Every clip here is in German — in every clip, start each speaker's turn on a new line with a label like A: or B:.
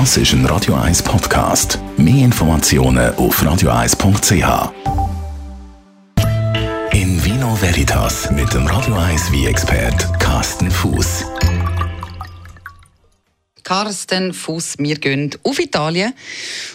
A: Das ist ein Radio 1 Podcast. Mehr Informationen auf radio1.ch. In Vino Veritas mit dem Radio 1 wie expert Carsten Fuß.
B: Carsten Fuß, wir gehen auf Italien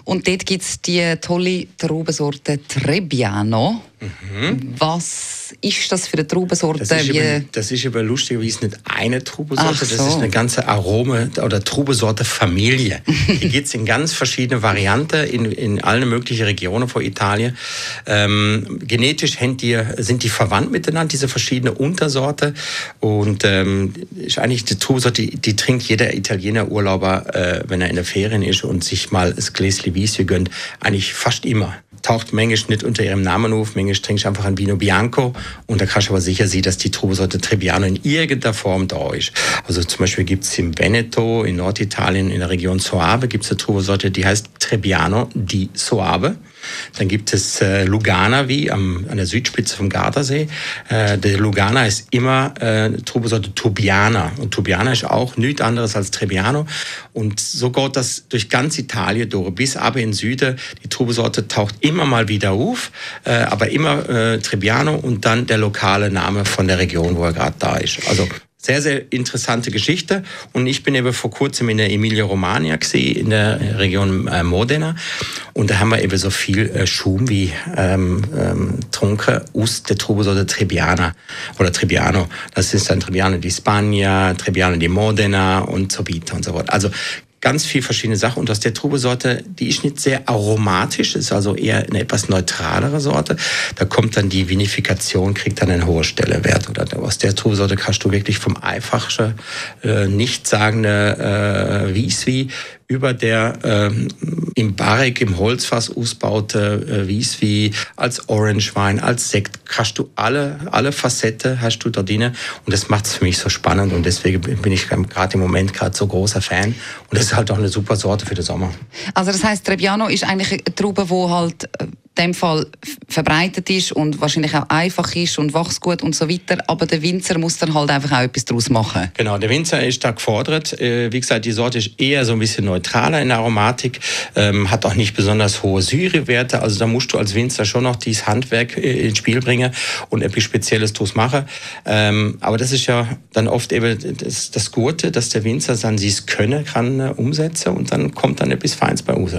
B: und dort gibt es die tolle Traubensorte Trebbiano. Mhm. Was ist das für eine Traubensorte?
C: Das ist, eben, das ist aber lustigerweise nicht eine Traubensorte, so. das ist eine ganze Arome- oder Traubensorte-Familie. Die gibt es in ganz verschiedenen Varianten in, in allen möglichen Regionen von Italien. Ähm, genetisch die, sind die verwandt miteinander, diese verschiedenen Untersorte. Und ähm, ist eigentlich die Traubensorte, die, die trinkt jeder Italiener Urlauber, äh, wenn er in der Ferien ist und sich mal das Gläschen Wiesje gönnt, eigentlich fast immer taucht manchmal nicht unter ihrem Namen auf, manchmal trinkst du einfach ein Vino Bianco und da kannst du aber sicher sehen, dass die Trubesorte Trebbiano in irgendeiner Form da ist. Also zum Beispiel gibt es im Veneto, in Norditalien, in der Region Soave, gibt es eine Trubesorte, die heißt Trebbiano di Soave. Dann gibt es äh, Lugana wie am, an der Südspitze vom Gardasee. Äh, der Lugana ist immer äh, Trubesorte Tubiana. Und Tubiana ist auch nichts anderes als Trebbiano. Und so geht das durch ganz Italien durch, bis aber in Süden. Die Trubesorte taucht immer mal wieder auf, äh, aber immer äh, Trebbiano und dann der lokale Name von der Region, wo er gerade da ist. Also sehr, sehr interessante Geschichte. Und ich bin eben vor kurzem in der Emilia-Romagna in der Region äh, Modena. Und da haben wir eben so viel äh, Schum wie ähm, ähm, Trunke aus der Trubesorte Trebbiana oder Trebbiano. Das ist dann Trebbiano di Spagna, Trebbiano di Modena und so weiter und so fort. Also ganz viel verschiedene Sachen. Und aus der Trubesorte, die ist nicht sehr aromatisch, ist also eher eine etwas neutralere Sorte. Da kommt dann die Vinifikation, kriegt dann einen hohen Stellewert. Oder aus der Trubesorte kannst du wirklich vom einfachen, äh, nichtssagende äh, Wieswi über der ähm, im Barrik, im Holzfass ausbaute äh, Wieswi, als Orangewein, als Sekt, hast du alle, alle Facetten hast du da drin und das macht es für mich so spannend. Und deswegen bin ich gerade im Moment gerade so großer Fan. Und das ist halt auch eine super Sorte für den Sommer.
B: Also das heißt Trebbiano ist eigentlich eine Traube, wo halt äh, dem Fall verbreitet ist und wahrscheinlich auch einfach ist und wächst gut und so weiter. Aber der Winzer muss dann halt einfach auch etwas daraus machen.
C: Genau, der Winzer ist da gefordert. Äh, wie gesagt, die Sorte ist eher so ein bisschen neutraler in der Aromatik, ähm, hat auch nicht besonders hohe Syrewerte. Also da musst du als Winzer schon noch dieses Handwerk äh, ins Spiel bringen und etwas Spezielles draus machen. Ähm, aber das ist ja dann oft eben das, das Gute, dass der Winzer dann sie es können kann äh, umsetzen und dann kommt dann etwas Feins bei raus.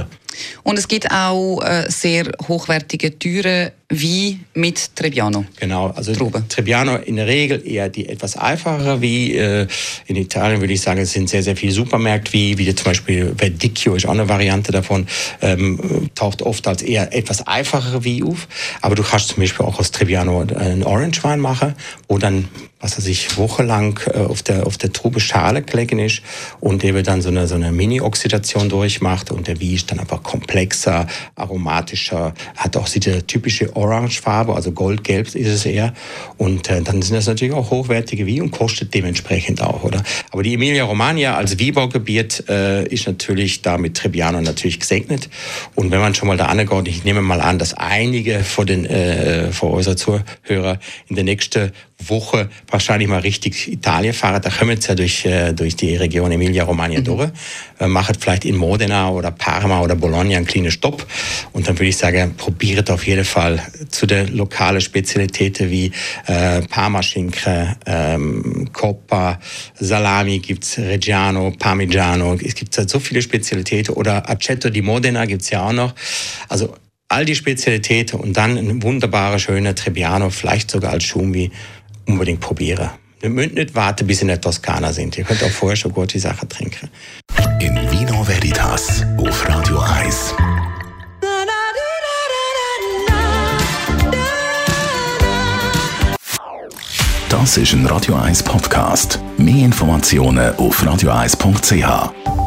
B: Und es gibt auch äh, sehr hochwertige, teure Wein mit Trebbiano.
C: Genau, also Trube. Trebbiano in der Regel eher die etwas einfachere wie äh, in Italien würde ich sagen, es sind sehr, sehr viele Supermärkte wie, wie zum Beispiel Verdicchio ist auch eine Variante davon, ähm, taucht oft als eher etwas einfachere wie auf. Aber du kannst zum Beispiel auch aus Trebbiano einen Orange-Wein machen, wo dann was er sich wochenlang äh, auf der auf der Trube Schale gelegen ist und eben dann so eine so eine Mini-Oxidation durchmacht und der Wein ist dann einfach komplexer, aromatischer, hat auch diese typische Orangefarbe, also goldgelb ist es eher. Und äh, dann sind das natürlich auch hochwertige Weine und kostet dementsprechend auch, oder? Aber die Emilia Romagna als Wiebergebiet äh, ist natürlich da mit Trebbiano natürlich gesegnet. Und wenn man schon mal da angeht, ich nehme mal an, dass einige von den äh, von unseren Zuhörer in der nächsten Woche wahrscheinlich mal richtig Italien fahren. Da kommen sie ja durch, äh, durch die Region Emilia-Romagna mhm. durch. Äh, macht vielleicht in Modena oder Parma oder Bologna einen kleinen Stopp. Und dann würde ich sagen, probiert auf jeden Fall zu den lokalen Spezialitäten wie äh, Parmaschinken, ähm, Coppa, Salami gibt's Reggiano, Parmigiano. Es gibt halt so viele Spezialitäten. Oder Aceto di Modena gibt's ja auch noch. Also all die Spezialitäten und dann ein wunderbarer, schöner Trebbiano, vielleicht sogar als Schumi unbedingt probieren. Ihr müsst nicht warten, bis ihr in der Toskana sind. Ihr könnt auch vorher schon gut die Sache trinken.
A: In Vino Veritas auf Radio 1. Das ist ein Radio 1 Podcast. Mehr Informationen auf radio1.ch.